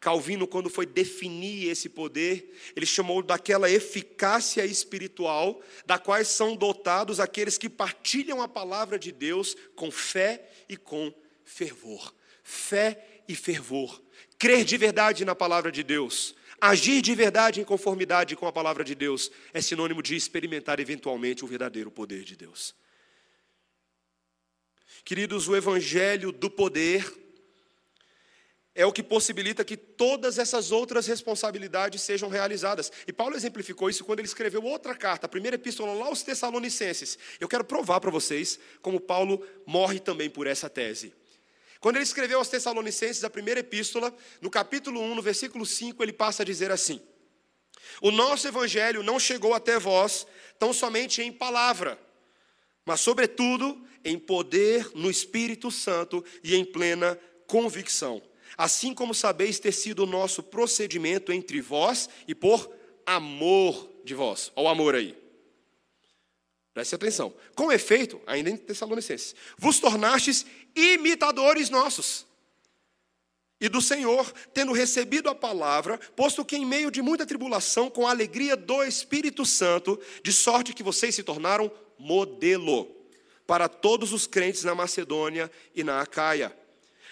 Calvino, quando foi definir esse poder, ele chamou daquela eficácia espiritual, da quais são dotados aqueles que partilham a palavra de Deus com fé e com fervor. Fé e fervor. Crer de verdade na palavra de Deus, agir de verdade em conformidade com a palavra de Deus, é sinônimo de experimentar eventualmente o verdadeiro poder de Deus. Queridos, o evangelho do poder é o que possibilita que todas essas outras responsabilidades sejam realizadas. E Paulo exemplificou isso quando ele escreveu outra carta, a primeira epístola lá aos Tessalonicenses. Eu quero provar para vocês como Paulo morre também por essa tese. Quando ele escreveu aos Tessalonicenses a primeira epístola, no capítulo 1, no versículo 5, ele passa a dizer assim: O nosso evangelho não chegou até vós tão somente em palavra, mas, sobretudo, em poder no Espírito Santo e em plena convicção. Assim como sabeis ter sido o nosso procedimento entre vós e por amor de vós. Olha o amor aí. Preste atenção. Com efeito, ainda em Tessalonicenses, vos tornastes imitadores nossos e do Senhor, tendo recebido a palavra, posto que em meio de muita tribulação, com a alegria do Espírito Santo, de sorte que vocês se tornaram modelo para todos os crentes na Macedônia e na Acaia.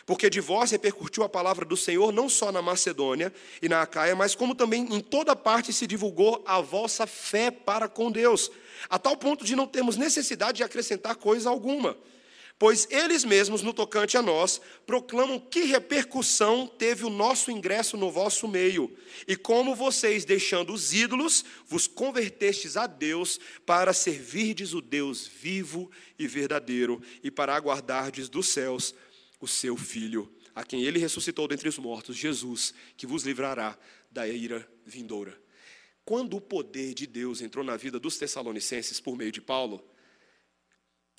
Porque de vós repercutiu a palavra do Senhor não só na Macedônia e na Acaia, mas como também em toda parte se divulgou a vossa fé para com Deus, a tal ponto de não termos necessidade de acrescentar coisa alguma. Pois eles mesmos, no tocante a nós, proclamam que repercussão teve o nosso ingresso no vosso meio, e como vocês, deixando os ídolos, vos convertestes a Deus para servirdes o Deus vivo e verdadeiro, e para aguardardes dos céus o seu Filho, a quem ele ressuscitou dentre os mortos, Jesus, que vos livrará da ira vindoura. Quando o poder de Deus entrou na vida dos Tessalonicenses por meio de Paulo,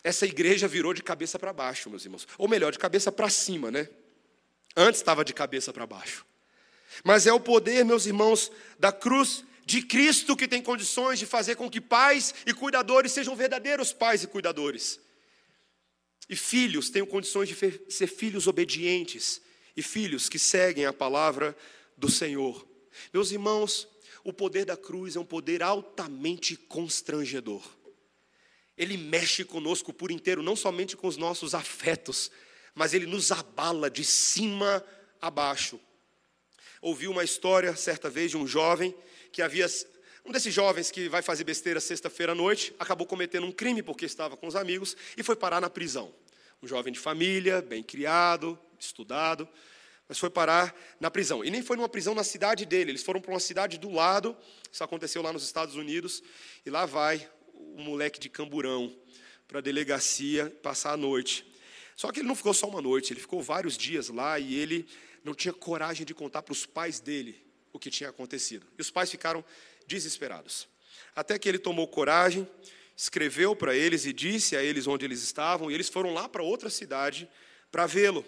essa igreja virou de cabeça para baixo, meus irmãos. Ou melhor, de cabeça para cima, né? Antes estava de cabeça para baixo. Mas é o poder, meus irmãos, da cruz de Cristo que tem condições de fazer com que pais e cuidadores sejam verdadeiros pais e cuidadores. E filhos tenham condições de ser filhos obedientes e filhos que seguem a palavra do Senhor. Meus irmãos, o poder da cruz é um poder altamente constrangedor. Ele mexe conosco por inteiro, não somente com os nossos afetos, mas ele nos abala de cima a baixo. Ouvi uma história certa vez de um jovem que havia um desses jovens que vai fazer besteira sexta-feira à noite acabou cometendo um crime porque estava com os amigos e foi parar na prisão. Um jovem de família, bem criado, estudado, mas foi parar na prisão. E nem foi numa prisão na cidade dele, eles foram para uma cidade do lado, isso aconteceu lá nos Estados Unidos, e lá vai o moleque de camburão para a delegacia passar a noite. Só que ele não ficou só uma noite, ele ficou vários dias lá e ele não tinha coragem de contar para os pais dele o que tinha acontecido. E os pais ficaram desesperados. Até que ele tomou coragem, escreveu para eles e disse a eles onde eles estavam, e eles foram lá para outra cidade para vê-lo.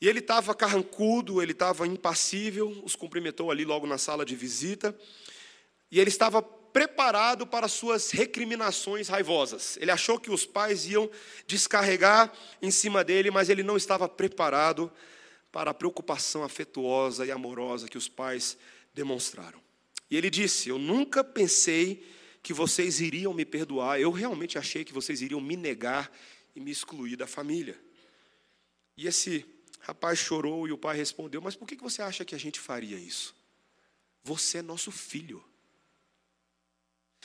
E ele estava carrancudo, ele estava impassível, os cumprimentou ali logo na sala de visita, e ele estava preparado para suas recriminações raivosas. Ele achou que os pais iam descarregar em cima dele, mas ele não estava preparado para a preocupação afetuosa e amorosa que os pais demonstraram. E ele disse: Eu nunca pensei que vocês iriam me perdoar, eu realmente achei que vocês iriam me negar e me excluir da família. E esse rapaz chorou e o pai respondeu: Mas por que você acha que a gente faria isso? Você é nosso filho.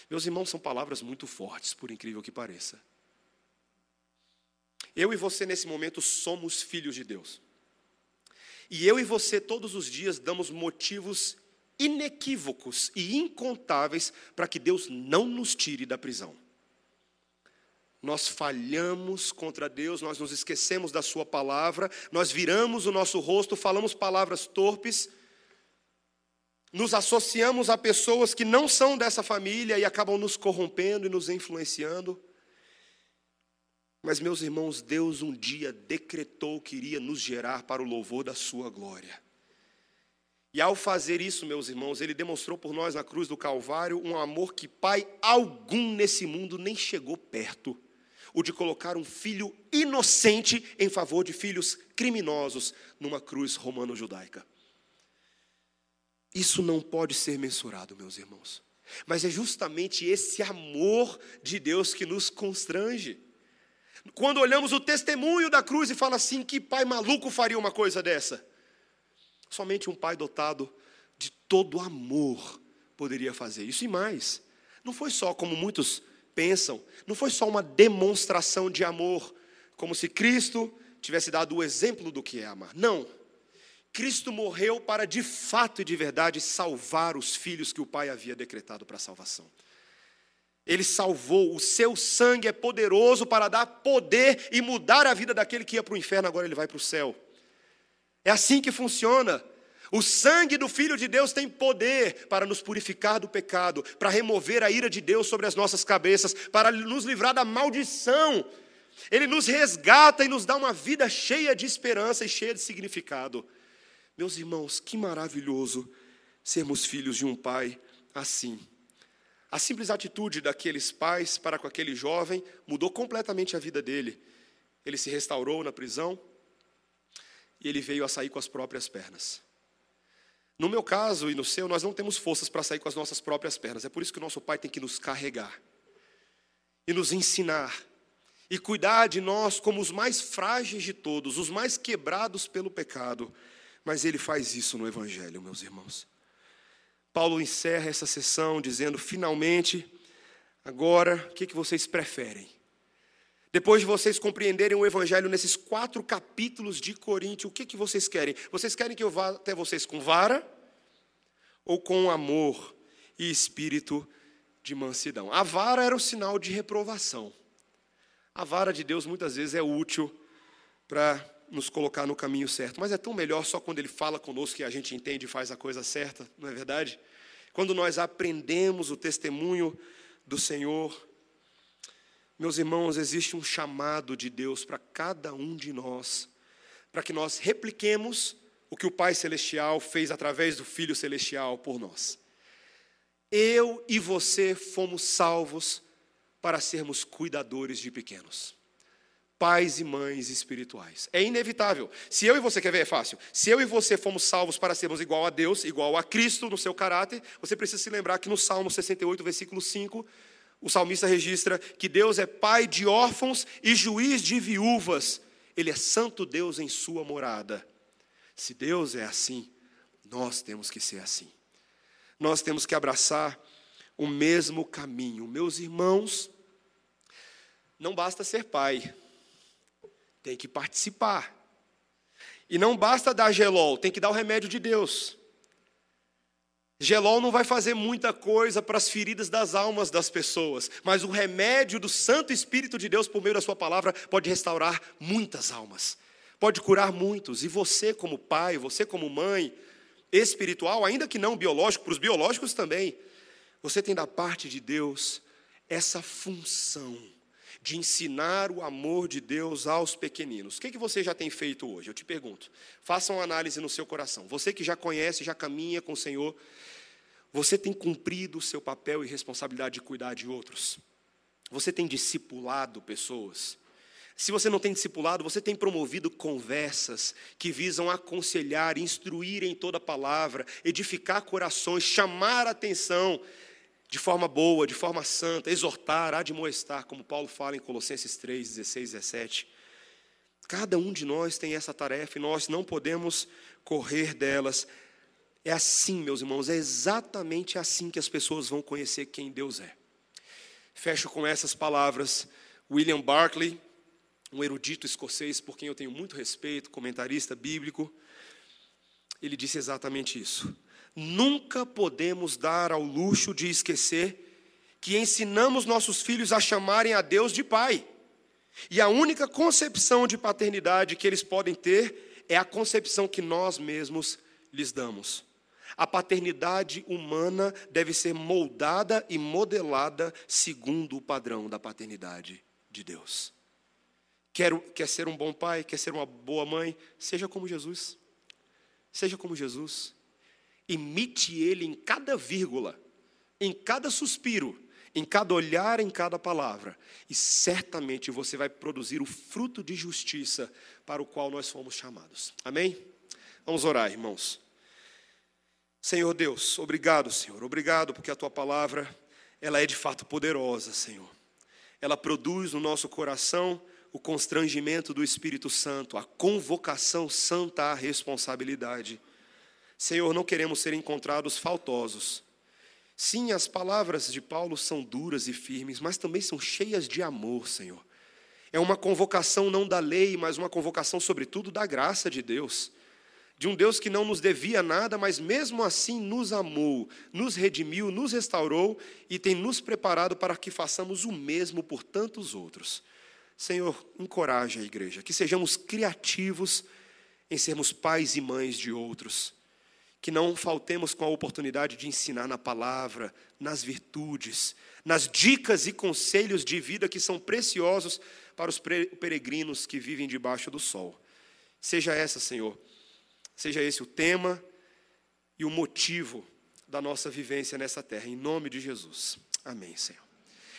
Meus irmãos, são palavras muito fortes, por incrível que pareça. Eu e você, nesse momento, somos filhos de Deus. E eu e você, todos os dias, damos motivos inequívocos e incontáveis para que Deus não nos tire da prisão. Nós falhamos contra Deus, nós nos esquecemos da Sua palavra, nós viramos o nosso rosto, falamos palavras torpes, nos associamos a pessoas que não são dessa família e acabam nos corrompendo e nos influenciando. Mas, meus irmãos, Deus um dia decretou que iria nos gerar para o louvor da Sua glória. E ao fazer isso, meus irmãos, ele demonstrou por nós na cruz do Calvário um amor que pai algum nesse mundo nem chegou perto o de colocar um filho inocente em favor de filhos criminosos numa cruz romano-judaica. Isso não pode ser mensurado, meus irmãos. Mas é justamente esse amor de Deus que nos constrange. Quando olhamos o testemunho da cruz e fala assim: que pai maluco faria uma coisa dessa? Somente um pai dotado de todo amor poderia fazer isso. E mais, não foi só como muitos pensam, não foi só uma demonstração de amor, como se Cristo tivesse dado o exemplo do que é amar. Não. Cristo morreu para de fato e de verdade salvar os filhos que o Pai havia decretado para a salvação. Ele salvou, o seu sangue é poderoso para dar poder e mudar a vida daquele que ia para o inferno, agora ele vai para o céu. É assim que funciona. O sangue do Filho de Deus tem poder para nos purificar do pecado, para remover a ira de Deus sobre as nossas cabeças, para nos livrar da maldição. Ele nos resgata e nos dá uma vida cheia de esperança e cheia de significado. Meus irmãos, que maravilhoso sermos filhos de um pai assim. A simples atitude daqueles pais para com aquele jovem mudou completamente a vida dele. Ele se restaurou na prisão e ele veio a sair com as próprias pernas. No meu caso e no seu, nós não temos forças para sair com as nossas próprias pernas. É por isso que o nosso pai tem que nos carregar e nos ensinar e cuidar de nós como os mais frágeis de todos, os mais quebrados pelo pecado. Mas ele faz isso no Evangelho, meus irmãos. Paulo encerra essa sessão dizendo: finalmente, agora, o que, que vocês preferem? Depois de vocês compreenderem o Evangelho nesses quatro capítulos de Coríntios, o que, que vocês querem? Vocês querem que eu vá até vocês com vara ou com amor e espírito de mansidão? A vara era o sinal de reprovação. A vara de Deus muitas vezes é útil para nos colocar no caminho certo. Mas é tão melhor só quando Ele fala conosco que a gente entende e faz a coisa certa, não é verdade? Quando nós aprendemos o testemunho do Senhor. Meus irmãos, existe um chamado de Deus para cada um de nós, para que nós repliquemos o que o Pai Celestial fez através do Filho Celestial por nós. Eu e você fomos salvos para sermos cuidadores de pequenos pais e mães espirituais. É inevitável. Se eu e você, quer ver, é fácil. Se eu e você fomos salvos para sermos igual a Deus, igual a Cristo no seu caráter, você precisa se lembrar que no Salmo 68, versículo 5, o salmista registra que Deus é pai de órfãos e juiz de viúvas. Ele é santo Deus em sua morada. Se Deus é assim, nós temos que ser assim. Nós temos que abraçar o mesmo caminho. Meus irmãos, não basta ser pai, tem que participar. E não basta dar gelol, tem que dar o remédio de Deus. Gelol não vai fazer muita coisa para as feridas das almas das pessoas, mas o remédio do Santo Espírito de Deus, por meio da Sua palavra, pode restaurar muitas almas, pode curar muitos. E você, como pai, você, como mãe espiritual, ainda que não biológico, para os biológicos também, você tem da parte de Deus essa função de ensinar o amor de Deus aos pequeninos. O que, que você já tem feito hoje? Eu te pergunto. Faça uma análise no seu coração. Você que já conhece, já caminha com o Senhor, você tem cumprido o seu papel e responsabilidade de cuidar de outros? Você tem discipulado pessoas? Se você não tem discipulado, você tem promovido conversas que visam aconselhar, instruir em toda palavra, edificar corações, chamar atenção de forma boa, de forma santa, exortar, admoestar, como Paulo fala em Colossenses 3, 16, 17. Cada um de nós tem essa tarefa e nós não podemos correr delas. É assim, meus irmãos, é exatamente assim que as pessoas vão conhecer quem Deus é. Fecho com essas palavras. William Barclay, um erudito escocês por quem eu tenho muito respeito, comentarista bíblico, ele disse exatamente isso. Nunca podemos dar ao luxo de esquecer que ensinamos nossos filhos a chamarem a Deus de Pai. E a única concepção de paternidade que eles podem ter é a concepção que nós mesmos lhes damos. A paternidade humana deve ser moldada e modelada segundo o padrão da paternidade de Deus. Quer, quer ser um bom pai, quer ser uma boa mãe, seja como Jesus. Seja como Jesus. Imite ele em cada vírgula, em cada suspiro, em cada olhar, em cada palavra, e certamente você vai produzir o fruto de justiça para o qual nós fomos chamados. Amém? Vamos orar, irmãos. Senhor Deus, obrigado, Senhor. Obrigado porque a tua palavra, ela é de fato poderosa, Senhor. Ela produz no nosso coração o constrangimento do Espírito Santo, a convocação santa à responsabilidade. Senhor, não queremos ser encontrados faltosos. Sim, as palavras de Paulo são duras e firmes, mas também são cheias de amor, Senhor. É uma convocação não da lei, mas uma convocação, sobretudo, da graça de Deus, de um Deus que não nos devia nada, mas mesmo assim nos amou, nos redimiu, nos restaurou e tem nos preparado para que façamos o mesmo por tantos outros. Senhor, encoraje a igreja, que sejamos criativos em sermos pais e mães de outros, que não faltemos com a oportunidade de ensinar na palavra, nas virtudes, nas dicas e conselhos de vida que são preciosos para os peregrinos que vivem debaixo do sol. Seja essa, Senhor, seja esse o tema e o motivo da nossa vivência nessa terra, em nome de Jesus. Amém, Senhor.